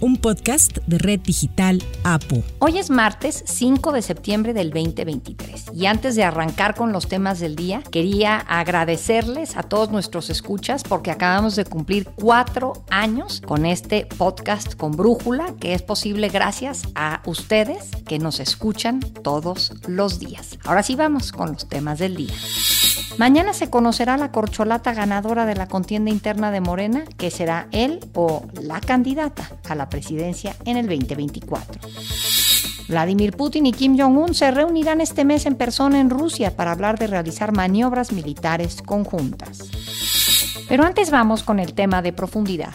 un podcast de Red Digital APO. Hoy es martes 5 de septiembre del 2023 y antes de arrancar con los temas del día, quería agradecerles a todos nuestros escuchas porque acabamos de cumplir cuatro años con este podcast con Brújula, que es posible gracias a ustedes que nos escuchan todos los días. Ahora sí vamos con los temas del día. Mañana se conocerá la corcholata ganadora de la contienda interna de Morena, que será él o la candidata a la presidencia en el 2024. Vladimir Putin y Kim Jong-un se reunirán este mes en persona en Rusia para hablar de realizar maniobras militares conjuntas. Pero antes vamos con el tema de profundidad.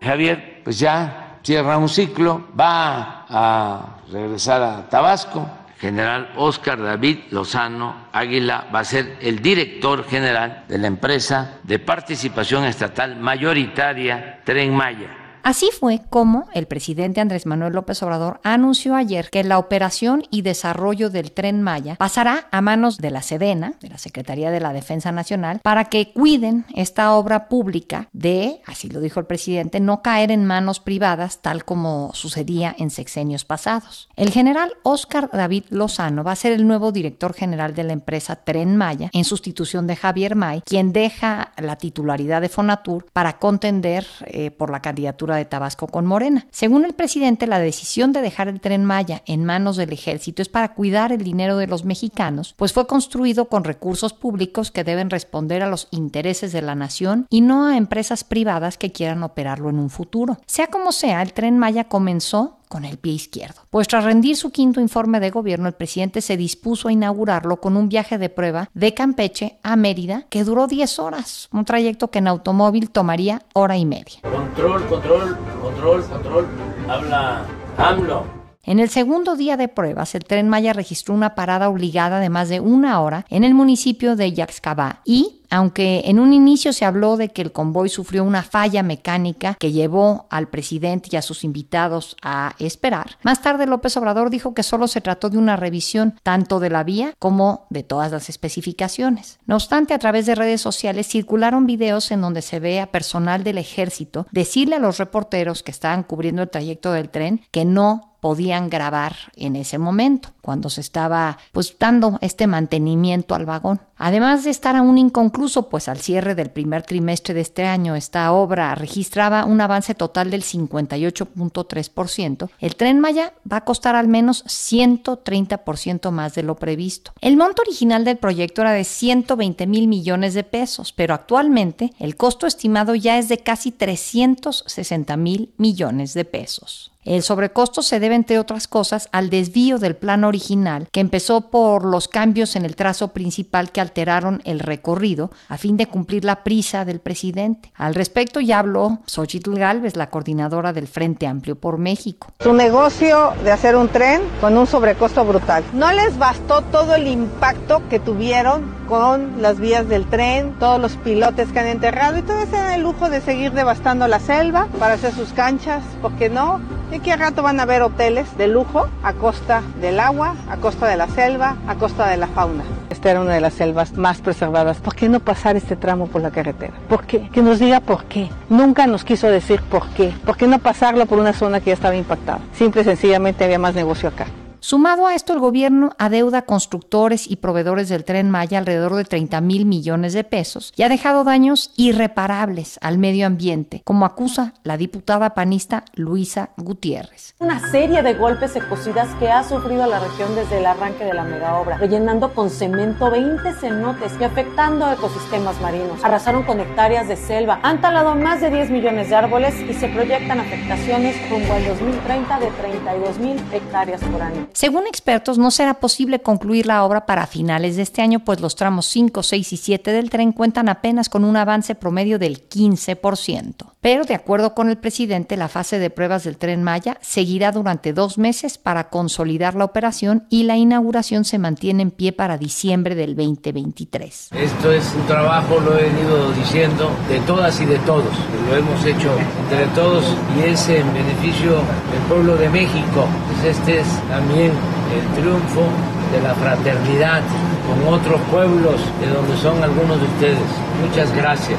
Javier, pues ya cierra un ciclo, va a regresar a Tabasco, general Oscar David Lozano Águila va a ser el director general de la empresa de participación estatal mayoritaria Tren Maya. Así fue como el presidente Andrés Manuel López Obrador anunció ayer que la operación y desarrollo del tren Maya pasará a manos de la Sedena, de la Secretaría de la Defensa Nacional, para que cuiden esta obra pública de, así lo dijo el presidente, no caer en manos privadas tal como sucedía en sexenios pasados. El general Oscar David Lozano va a ser el nuevo director general de la empresa Tren Maya en sustitución de Javier May, quien deja la titularidad de Fonatur para contender eh, por la candidatura de Tabasco con Morena. Según el presidente, la decisión de dejar el tren Maya en manos del ejército es para cuidar el dinero de los mexicanos, pues fue construido con recursos públicos que deben responder a los intereses de la nación y no a empresas privadas que quieran operarlo en un futuro. Sea como sea, el tren Maya comenzó con el pie izquierdo. Pues tras rendir su quinto informe de gobierno, el presidente se dispuso a inaugurarlo con un viaje de prueba de Campeche a Mérida que duró 10 horas, un trayecto que en automóvil tomaría hora y media. Control, control, control, control. Habla AMLO. En el segundo día de pruebas, el tren Maya registró una parada obligada de más de una hora en el municipio de Yaxcabá y aunque en un inicio se habló de que el convoy sufrió una falla mecánica que llevó al presidente y a sus invitados a esperar, más tarde López Obrador dijo que solo se trató de una revisión tanto de la vía como de todas las especificaciones. No obstante, a través de redes sociales circularon videos en donde se ve a personal del ejército decirle a los reporteros que estaban cubriendo el trayecto del tren que no podían grabar en ese momento, cuando se estaba pues dando este mantenimiento al vagón. Además de estar aún inconcluso, pues al cierre del primer trimestre de este año esta obra registraba un avance total del 58.3%, el tren Maya va a costar al menos 130% más de lo previsto. El monto original del proyecto era de 120 mil millones de pesos, pero actualmente el costo estimado ya es de casi 360 mil millones de pesos. El sobrecosto se debe, entre otras cosas, al desvío del plan original, que empezó por los cambios en el trazo principal que alteraron el recorrido a fin de cumplir la prisa del presidente. Al respecto ya habló Xochitl Galvez, la coordinadora del Frente Amplio por México. Su negocio de hacer un tren con un sobrecosto brutal. No les bastó todo el impacto que tuvieron con las vías del tren, todos los pilotes que han enterrado y todo ese lujo de seguir devastando la selva para hacer sus canchas, ¿por qué no? Y que a rato van a haber hoteles de lujo a costa del agua, a costa de la selva, a costa de la fauna. Esta era una de las selvas más preservadas. ¿Por qué no pasar este tramo por la carretera? ¿Por qué? Que nos diga por qué. Nunca nos quiso decir por qué. ¿Por qué no pasarlo por una zona que ya estaba impactada? Simple y sencillamente había más negocio acá. Sumado a esto, el gobierno adeuda constructores y proveedores del tren Maya alrededor de 30 mil millones de pesos y ha dejado daños irreparables al medio ambiente, como acusa la diputada panista Luisa Gutiérrez. Una serie de golpes ecocidas que ha sufrido la región desde el arranque de la mega obra, rellenando con cemento 20 cenotes y afectando ecosistemas marinos. Arrasaron con hectáreas de selva, han talado más de 10 millones de árboles y se proyectan afectaciones rumbo al 2030 de 32 mil hectáreas por año. Según expertos no será posible concluir la obra para finales de este año, pues los tramos 5, 6 y 7 del tren cuentan apenas con un avance promedio del 15%. Pero de acuerdo con el presidente, la fase de pruebas del tren Maya seguirá durante dos meses para consolidar la operación y la inauguración se mantiene en pie para diciembre del 2023. Esto es un trabajo, lo he venido diciendo, de todas y de todos. Lo hemos hecho entre todos y es en beneficio del pueblo de México. Pues este es también el triunfo de la fraternidad con otros pueblos de donde son algunos de ustedes. Muchas gracias.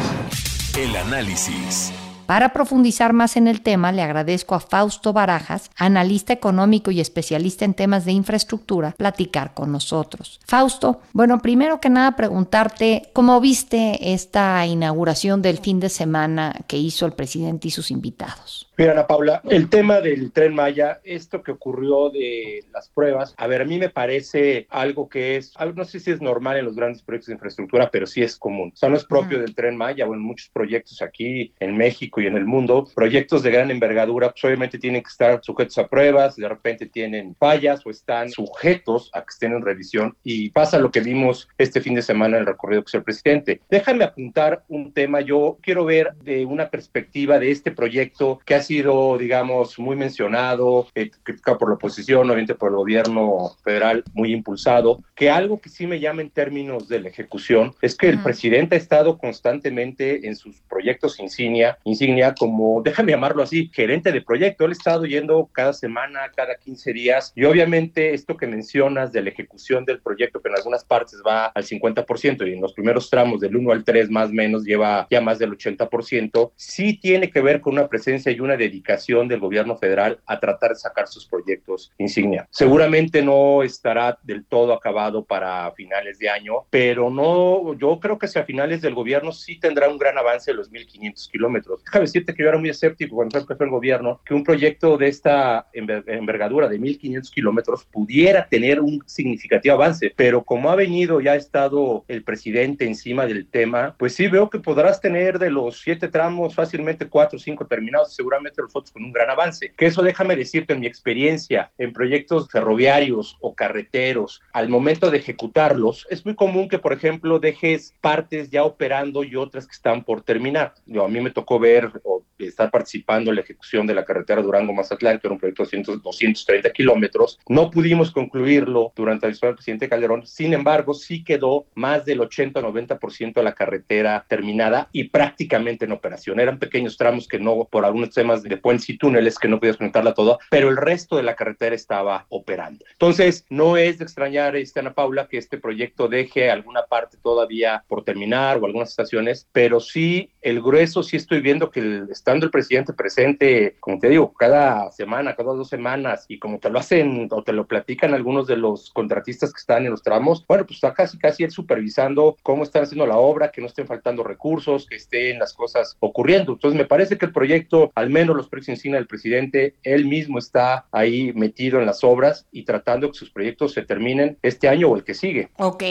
El análisis. Para profundizar más en el tema, le agradezco a Fausto Barajas, analista económico y especialista en temas de infraestructura, platicar con nosotros. Fausto, bueno, primero que nada preguntarte cómo viste esta inauguración del fin de semana que hizo el presidente y sus invitados. Mira, Ana Paula, el tema del tren Maya, esto que ocurrió de las pruebas, a ver, a mí me parece algo que es, no sé si es normal en los grandes proyectos de infraestructura, pero sí es común. O sea, no es propio del tren Maya o en muchos proyectos aquí en México y en el mundo. Proyectos de gran envergadura, pues obviamente tienen que estar sujetos a pruebas, de repente tienen fallas o están sujetos a que estén en revisión y pasa lo que vimos este fin de semana en el recorrido que hizo el presidente. Déjame apuntar un tema, yo quiero ver de una perspectiva de este proyecto que ha sido, digamos, muy mencionado, eh, criticado por la oposición, obviamente por el gobierno federal, muy impulsado, que algo que sí me llama en términos de la ejecución es que el presidente ha estado constantemente en sus proyectos insignia, insignia como, déjame llamarlo así, gerente de proyecto. Él ha estado yendo cada semana, cada 15 días, y obviamente esto que mencionas de la ejecución del proyecto, que en algunas partes va al 50% y en los primeros tramos del 1 al 3 más o menos lleva ya más del 80%, sí tiene que ver con una presencia y una dedicación del gobierno federal a tratar de sacar sus proyectos insignia. Seguramente no estará del todo acabado para finales de año, pero no, yo creo que hacia finales del gobierno sí tendrá un gran avance de los 1.500 kilómetros. Déjame decirte que yo era muy escéptico cuando empezó el gobierno que un proyecto de esta envergadura de 1.500 kilómetros pudiera tener un significativo avance, pero como ha venido y ha estado el presidente encima del tema, pues sí veo que podrás tener de los siete tramos fácilmente cuatro o cinco terminados, seguramente los fotos con un gran avance. Que eso déjame decirte en mi experiencia en proyectos ferroviarios o carreteros, al momento de ejecutarlos, es muy común que, por ejemplo, dejes partes ya operando y otras que están por terminar. Yo, a mí me tocó ver o estar participando en la ejecución de la carretera Durango-Mazatlán, que era un proyecto de 230 kilómetros. No pudimos concluirlo durante la del presidente Calderón, sin embargo, sí quedó más del 80-90% de la carretera terminada y prácticamente en operación. Eran pequeños tramos que no, por algunos temas de puentes y túneles que no podías conectarla todo, pero el resto de la carretera estaba operando. Entonces, no es de extrañar, este, Ana Paula, que este proyecto deje alguna parte todavía por terminar o algunas estaciones, pero sí el grueso, sí estoy viendo que el, estando el presidente presente, como te digo, cada semana, cada dos semanas, y como te lo hacen o te lo platican algunos de los contratistas que están en los tramos, bueno, pues está casi, casi él supervisando cómo están haciendo la obra, que no estén faltando recursos, que estén las cosas ocurriendo. Entonces, me parece que el proyecto, al menos los proyectos encima del presidente, él mismo está ahí metido en las obras y tratando que sus proyectos se terminen este año o el que sigue. Ok,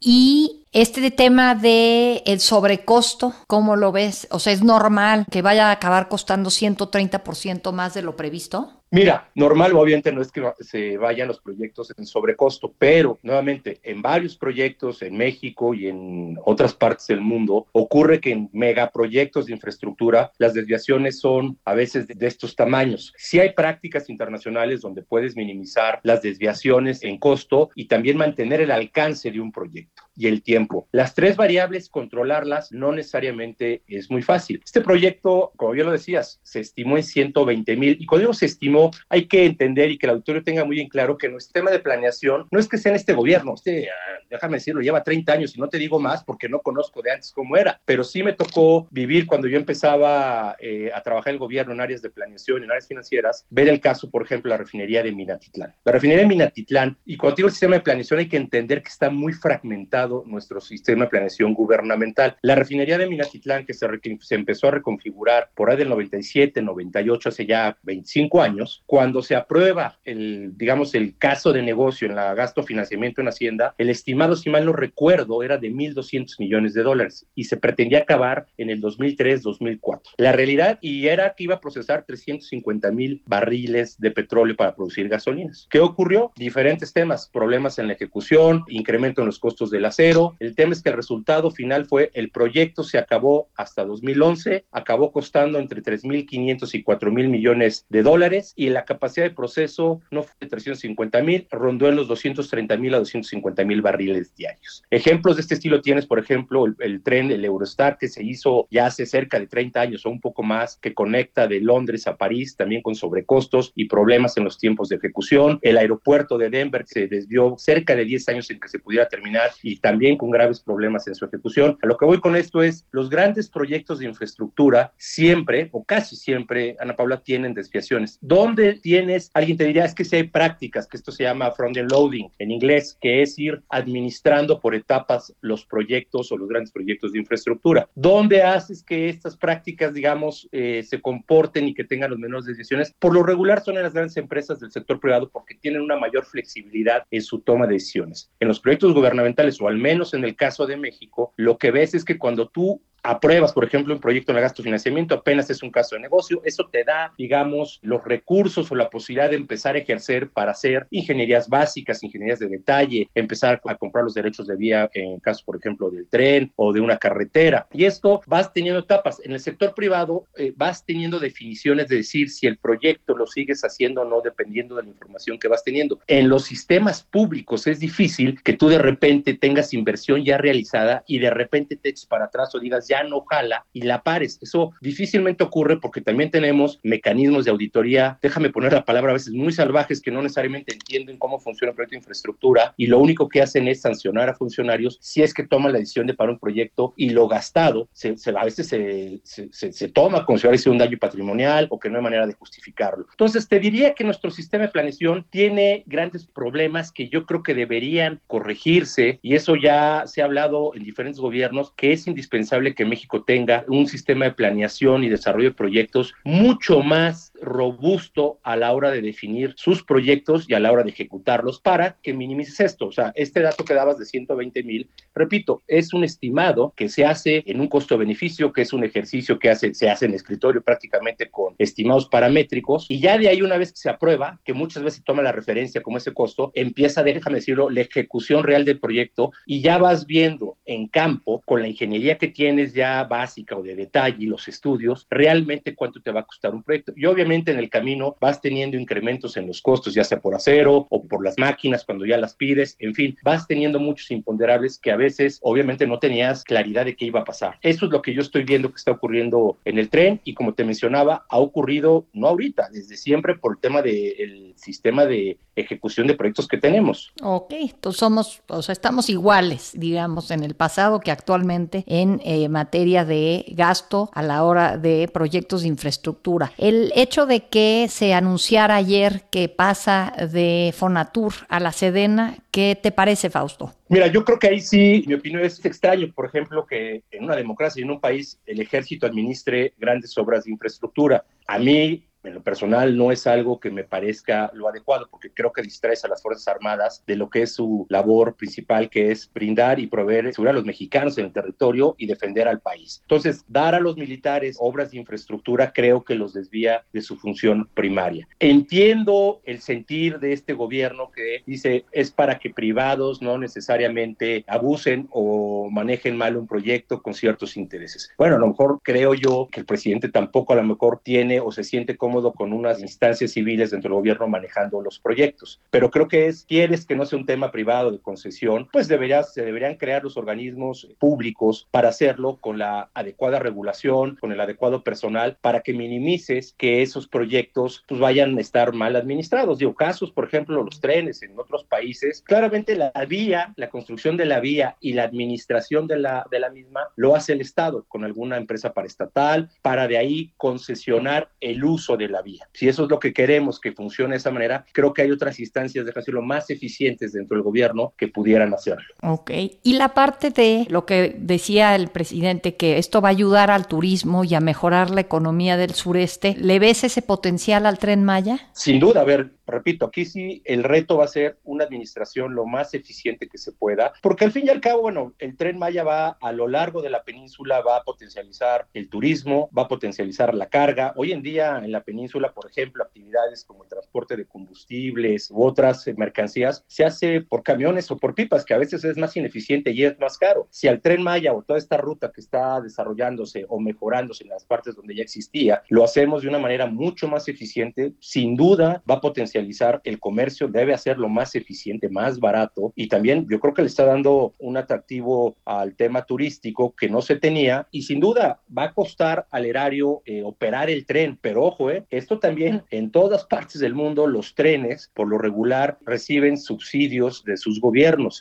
y este tema de el sobrecosto, ¿cómo lo ves? O sea, ¿es normal que vaya a acabar costando 130% más de lo previsto? Mira, normal obviamente no es que se vayan los proyectos en sobrecosto, pero nuevamente en varios proyectos en México y en otras partes del mundo ocurre que en megaproyectos de infraestructura las desviaciones son a veces de, estos tamaños. Sí hay prácticas internacionales donde puedes minimizar las desviaciones en costo y también mantener el alcance de un proyecto y el tiempo. Las tres variables, controlarlas no necesariamente es muy fácil. Este proyecto, como bien lo decías, se estimó en 120 mil y cuando digo se estimó, hay que entender y que el auditorio tenga muy en claro que nuestro tema de planeación no es que sea en este gobierno, este, déjame decirlo, lleva 30 años y no te digo más porque no conozco de antes cómo era, pero sí me tocó vivir cuando yo empezaba eh, a trabajar en el gobierno en áreas de planeación, en áreas financieras, ver el caso, por ejemplo, la refinería de Minatitlán. La refinería de Minatitlán, y cuando digo el sistema de planeación hay que entender que está muy fragmentado nuestro sistema de planeación gubernamental. La refinería de Minatitlán, que se, se empezó a reconfigurar por ahí del 97, 98, hace ya 25 años, años, cuando se aprueba el, digamos, el caso de negocio en la gasto financiamiento en Hacienda, el estimado, si mal no recuerdo, era de 1.200 millones de dólares y se pretendía acabar en el 2003-2004. La realidad, y era que iba a procesar 350 mil barriles de petróleo para producir gasolinas. ¿Qué ocurrió? Diferentes temas, problemas en la ejecución, incremento en los costos del acero. El tema es que el resultado final fue el proyecto se acabó hasta 2011, acabó costando entre 3.500 y 4.000 millones de dólares y la capacidad de proceso no fue de 350 mil, rondó en los 230 mil a 250 mil barriles diarios. Ejemplos de este estilo tienes, por ejemplo, el, tren, el Eurostar, que se hizo ya hace cerca de 30 años o un poco más, que conecta de Londres a París, también con sobrecostos y problemas en los tiempos de ejecución. El aeropuerto de Denver se desvió cerca de 10 años en que se pudiera terminar y también con graves problemas en su ejecución. A lo que voy con esto es, los grandes proyectos de infraestructura siempre, o casi siempre, Ana Paula, tienen desviaciones. ¿Dónde tienes, alguien te diría, es que si hay prácticas, que esto se llama front-end loading en inglés, que es ir administrando por etapas los proyectos o los grandes proyectos de infraestructura. ¿Dónde haces que estas prácticas, digamos, eh, se comporten y que tengan los menores decisiones? Por lo regular son en las grandes empresas del sector privado porque tienen una mayor flexibilidad en su toma de decisiones. En los proyectos gubernamentales, o al menos en el caso de México, lo que ves es que cuando tú apruebas, por ejemplo, un proyecto el gasto financiamiento, apenas es un caso de negocio, eso te da, digamos, los recursos o la posibilidad de empezar a ejercer para hacer ingenierías básicas, ingenierías de detalle, empezar a comprar los derechos de vía en caso, por ejemplo, del tren o de una carretera. Y esto vas teniendo etapas. En el sector privado eh, vas teniendo definiciones de decir si el proyecto lo sigues haciendo o no, dependiendo de la información que vas teniendo. En los sistemas públicos es difícil que tú de repente tengas inversión ya realizada y de repente te eches para atrás o digas, ya no jala y la pares. Eso difícilmente ocurre porque también tenemos mecanismos de auditoría, déjame poner la palabra a veces muy salvajes que no necesariamente entienden cómo funciona un proyecto de infraestructura y lo único que hacen es sancionar a funcionarios si es que toman la decisión de parar un proyecto y lo gastado se, se a veces se, se, se, toma como si hubiera sido un daño patrimonial o que no hay manera de justificarlo. Entonces, te diría que nuestro sistema de planeación tiene grandes problemas que yo creo que deberían corregirse y eso ya se ha hablado en diferentes gobiernos que es indispensable que México tenga un sistema de planeación y desarrollo de proyectos mucho más robusto a la hora de definir sus proyectos y a la hora de ejecutarlos para que minimices esto. O sea, este dato que dabas de 120 mil, repito, es un estimado que se hace en un costo-beneficio, que es un ejercicio que se hace en escritorio prácticamente con estimados paramétricos y ya de ahí una vez que se aprueba, que muchas veces toma la referencia como ese costo, empieza, déjame decirlo, la ejecución real del proyecto y ya vas viendo en campo con la ingeniería que tienes ya básica o de detalle y los estudios, realmente cuánto te va a costar un proyecto. Y obviamente en el camino vas teniendo incrementos en los costos, ya sea por acero o por las máquinas cuando ya las pides, en fin, vas teniendo muchos imponderables que a veces obviamente no tenías claridad de qué iba a pasar. Eso es lo que yo estoy viendo que está ocurriendo en el tren y como te mencionaba, ha ocurrido no ahorita, desde siempre por el tema del sistema de ejecución de proyectos que tenemos. Ok, entonces somos, o sea, estamos iguales, digamos, en el pasado que actualmente en eh, materia de gasto a la hora de proyectos de infraestructura. El hecho de que se anunciara ayer que pasa de Fonatur a la Sedena, ¿qué te parece, Fausto? Mira, yo creo que ahí sí, mi opinión es extraño, por ejemplo, que en una democracia y en un país el ejército administre grandes obras de infraestructura. A mí en lo personal no es algo que me parezca lo adecuado, porque creo que distrae a las Fuerzas Armadas de lo que es su labor principal, que es brindar y proveer seguridad a los mexicanos en el territorio y defender al país. Entonces, dar a los militares obras de infraestructura creo que los desvía de su función primaria. Entiendo el sentir de este gobierno que dice es para que privados no necesariamente abusen o manejen mal un proyecto con ciertos intereses. Bueno, a lo mejor creo yo que el presidente tampoco a lo mejor tiene o se siente cómodo con unas instancias civiles dentro del gobierno manejando los proyectos. Pero creo que es, quieres que no sea un tema privado de concesión, pues deberías, se deberían crear los organismos públicos para hacerlo con la adecuada regulación, con el adecuado personal, para que minimices que esos proyectos pues, vayan a estar mal administrados. Digo, casos, por ejemplo, los trenes en otros países, claramente la vía, la construcción de la vía y la administración de la, de la misma lo hace el Estado con alguna empresa paraestatal para de ahí concesionar el uso de la vía. Si eso es lo que queremos que funcione de esa manera, creo que hay otras instancias, de decirlo, más eficientes dentro del gobierno que pudieran hacerlo. Ok. Y la parte de lo que decía el presidente, que esto va a ayudar al turismo y a mejorar la economía del sureste, ¿le ves ese potencial al tren Maya? Sin duda, a ver, repito, aquí sí el reto va a ser una administración lo más eficiente que se pueda, porque al fin y al cabo, bueno, el tren Maya va a lo largo de la península, va a potencializar el turismo, va a potencializar la carga. Hoy en día en la península, por ejemplo, actividades como el transporte de combustibles u otras mercancías se hace por camiones o por pipas, que a veces es más ineficiente y es más caro. Si al tren Maya o toda esta ruta que está desarrollándose o mejorándose en las partes donde ya existía, lo hacemos de una manera mucho más eficiente, sin duda va a potencializar el comercio, debe hacerlo más eficiente, más barato y también yo creo que le está dando un atractivo al tema turístico que no se tenía y sin duda va a costar al erario eh, operar el tren, pero ojo, eh, esto también en todas partes del mundo los trenes por lo regular reciben subsidios de sus gobiernos,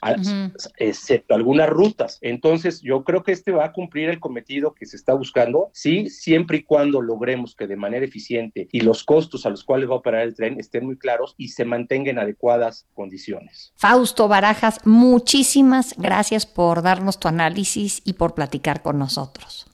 excepto algunas rutas. Entonces yo creo que este va a cumplir el cometido que se está buscando, sí, siempre y cuando logremos que de manera eficiente y los costos a los cuales va a operar el tren estén muy claros y se mantengan en adecuadas condiciones. Fausto Barajas, muchísimas gracias por darnos tu análisis y por platicar con nosotros.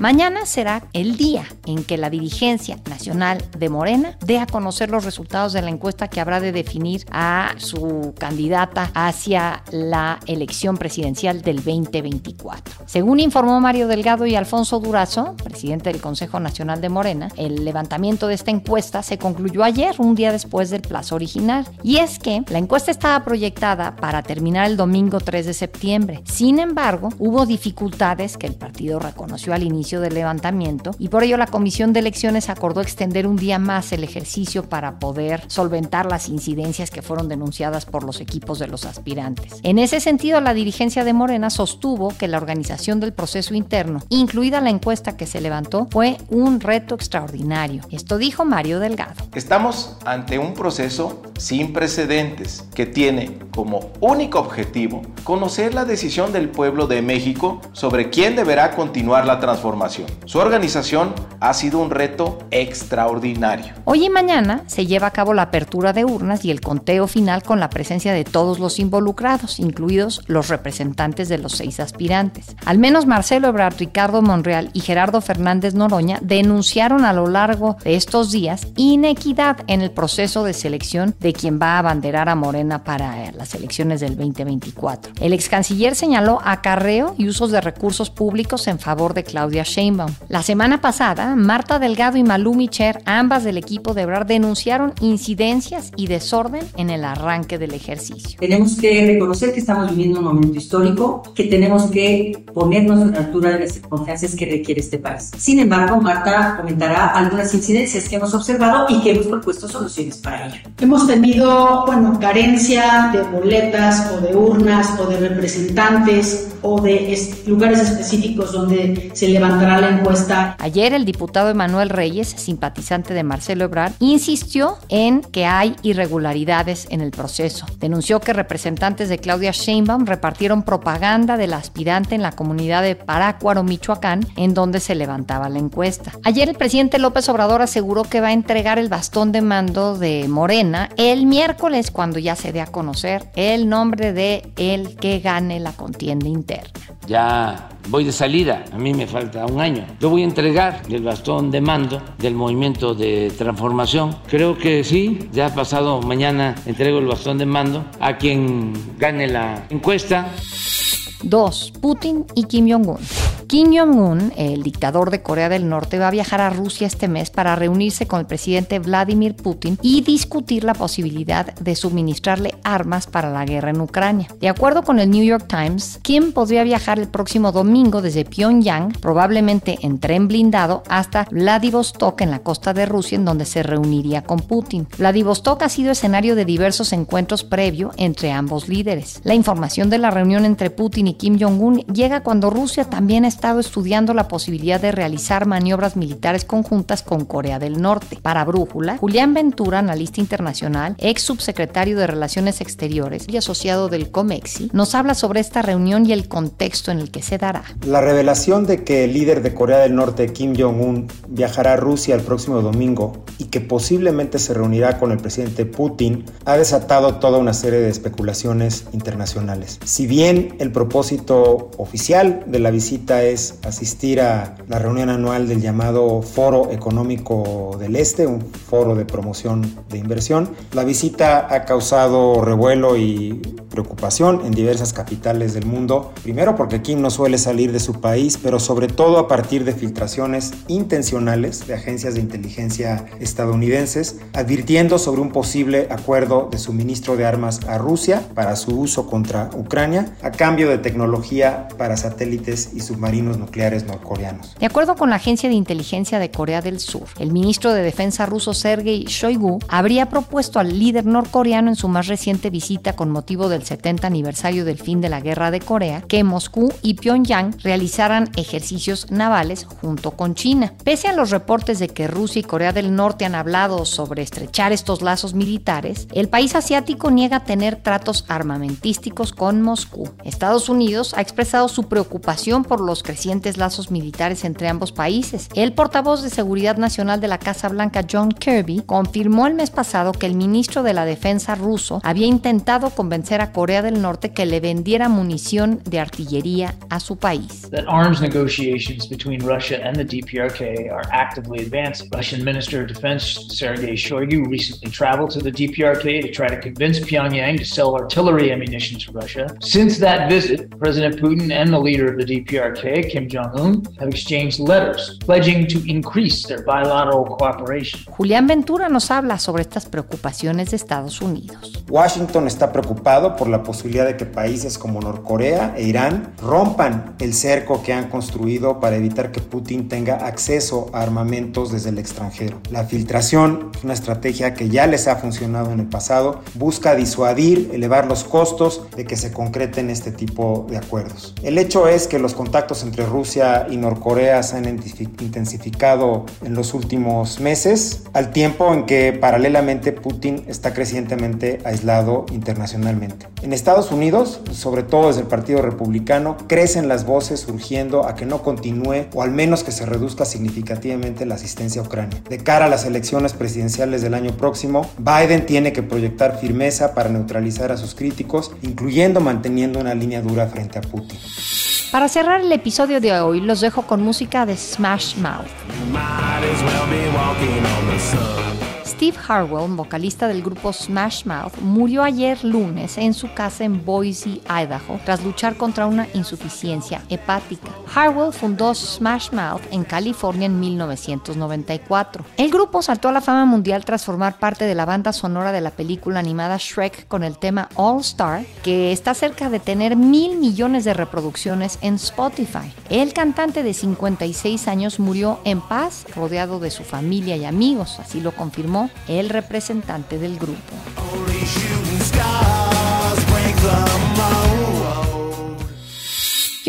Mañana será el día en que la dirigencia nacional de Morena dé a conocer los resultados de la encuesta que habrá de definir a su candidata hacia la elección presidencial del 2024. Según informó Mario Delgado y Alfonso Durazo, presidente del Consejo Nacional de Morena, el levantamiento de esta encuesta se concluyó ayer, un día después del plazo original. Y es que la encuesta estaba proyectada para terminar el domingo 3 de septiembre. Sin embargo, hubo dificultades que el partido reconoció al inicio del levantamiento y por ello la Comisión de Elecciones acordó extender un día más el ejercicio para poder solventar las incidencias que fueron denunciadas por los equipos de los aspirantes. En ese sentido, la dirigencia de Morena sostuvo que la organización del proceso interno, incluida la encuesta que se levantó, fue un reto extraordinario. Esto dijo Mario Delgado. Estamos ante un proceso sin precedentes que tiene como único objetivo conocer la decisión del pueblo de México sobre quién deberá continuar la transformación su organización ha sido un reto extraordinario. Hoy y mañana se lleva a cabo la apertura de urnas y el conteo final con la presencia de todos los involucrados, incluidos los representantes de los seis aspirantes. Al menos Marcelo Ebrard, Ricardo Monreal y Gerardo Fernández Noroña denunciaron a lo largo de estos días inequidad en el proceso de selección de quien va a abanderar a Morena para las elecciones del 2024. El ex canciller señaló acarreo y usos de recursos públicos en favor de Claudia Sheinbaum. La semana pasada, Marta Delgado y Malú Micher, ambas del equipo de Ebrard, denunciaron incidencias y desorden en el arranque del ejercicio. Tenemos que reconocer que estamos viviendo un momento histórico, que tenemos que ponernos a la altura de las circunstancias que requiere este país. Sin embargo, Marta comentará algunas incidencias que hemos observado y que hemos propuesto soluciones para ello. Hemos tenido, bueno, carencia de boletas o de urnas o de representantes o de lugares específicos donde se Ayer el diputado Emanuel Reyes, simpatizante de Marcelo Ebrard, insistió en que hay irregularidades en el proceso. Denunció que representantes de Claudia Sheinbaum repartieron propaganda del aspirante en la comunidad de Parácuaro, Michoacán, en donde se levantaba la encuesta. Ayer el presidente López Obrador aseguró que va a entregar el bastón de mando de Morena el miércoles cuando ya se dé a conocer el nombre de el que gane la contienda interna. Ya voy de salida, a mí me falta un año. Yo voy a entregar el bastón de mando del movimiento de transformación. Creo que sí, ya pasado mañana entrego el bastón de mando a quien gane la encuesta. 2. Putin y Kim Jong-un. Kim Jong-un, el dictador de Corea del Norte, va a viajar a Rusia este mes para reunirse con el presidente Vladimir Putin y discutir la posibilidad de suministrarle armas para la guerra en Ucrania. De acuerdo con el New York Times, Kim podría viajar el próximo domingo desde Pyongyang, probablemente en tren blindado, hasta Vladivostok en la costa de Rusia, en donde se reuniría con Putin. Vladivostok ha sido escenario de diversos encuentros previo entre ambos líderes. La información de la reunión entre Putin y Kim Jong-un llega cuando Rusia también ha estado estudiando la posibilidad de realizar maniobras militares conjuntas con Corea del Norte. Para Brújula, Julián Ventura, analista internacional, ex subsecretario de Relaciones Exteriores y asociado del COMEXI, nos habla sobre esta reunión y el contexto en el que se dará. La revelación de que el líder de Corea del Norte, Kim Jong-un, viajará a Rusia el próximo domingo y que posiblemente se reunirá con el presidente Putin ha desatado toda una serie de especulaciones internacionales. Si bien el propósito oficial de la visita es asistir a la reunión anual del llamado Foro Económico del Este, un foro de promoción de inversión, la visita ha causado revuelo y preocupación en diversas capitales del mundo, primero porque Kim no suele salir de su país, pero sobre todo a partir de filtraciones intencionales de agencias de inteligencia estadounidenses, advirtiendo sobre un posible acuerdo de suministro de armas a Rusia para su uso contra Ucrania, a cambio de tecnología para satélites y submarinos nucleares norcoreanos. De acuerdo con la Agencia de Inteligencia de Corea del Sur, el ministro de Defensa ruso Sergei Shoigu habría propuesto al líder norcoreano en su más reciente visita con motivo del 70 aniversario del fin de la Guerra de Corea que Moscú y Pyongyang realizaran ejercicios navales junto con China. Pese a los reportes de que Rusia y Corea del Norte han hablado sobre estrechar estos lazos militares, el país asiático niega tener tratos armamentísticos con Moscú. Estados Unidos ha expresado su preocupación por los crecientes lazos militares entre ambos países. El portavoz de Seguridad Nacional de la Casa Blanca, John Kirby, confirmó el mes pasado que el ministro de la Defensa ruso había intentado convencer a Corea del Norte que le vendiera munición de artillería a su país. That arms negotiations between Russia and the DPRK are actively advancing. Russian Minister of Defense Sergei Shoigu recently traveled to the DPRK to try to convince Pyongyang to sell artillery ammunition to Russia. Since that visit, President Putin and the leader of the DPRK, Kim Jong-un, have exchanged letters pledging to increase their bilateral cooperation. Julián Ventura nos habla sobre estas preocupaciones de Estados Unidos. Washington está preocupado por la posibilidad de que países como Norcorea e Irán rompan el cerco que han construido para evitar que Putin tenga acceso a armamentos desde el extranjero. La filtración es una estrategia que ya les ha funcionado en el pasado, busca disuadir, elevar los costos de que se concreten este tipo de acuerdos. El hecho es que los contactos entre Rusia y Norcorea se han intensificado en los últimos meses, al tiempo en que paralelamente Putin está crecientemente aislado internacionalmente. En Estados Unidos, sobre todo desde el Partido Republicano, crecen las voces surgiendo a que no continúe o al menos que se reduzca significativamente la asistencia a Ucrania. De cara a las elecciones presidenciales del año próximo, Biden tiene que proyectar firmeza para neutralizar a sus críticos, incluyendo manteniendo una línea dura frente a Putin. Para cerrar el episodio de hoy, los dejo con música de Smash Mouth. Steve Harwell, vocalista del grupo Smash Mouth, murió ayer lunes en su casa en Boise, Idaho, tras luchar contra una insuficiencia hepática. Harwell fundó Smash Mouth en California en 1994. El grupo saltó a la fama mundial tras formar parte de la banda sonora de la película animada Shrek con el tema All Star, que está cerca de tener mil millones de reproducciones en Spotify. El cantante de 56 años murió en paz, rodeado de su familia y amigos, así lo confirmó el representante del grupo.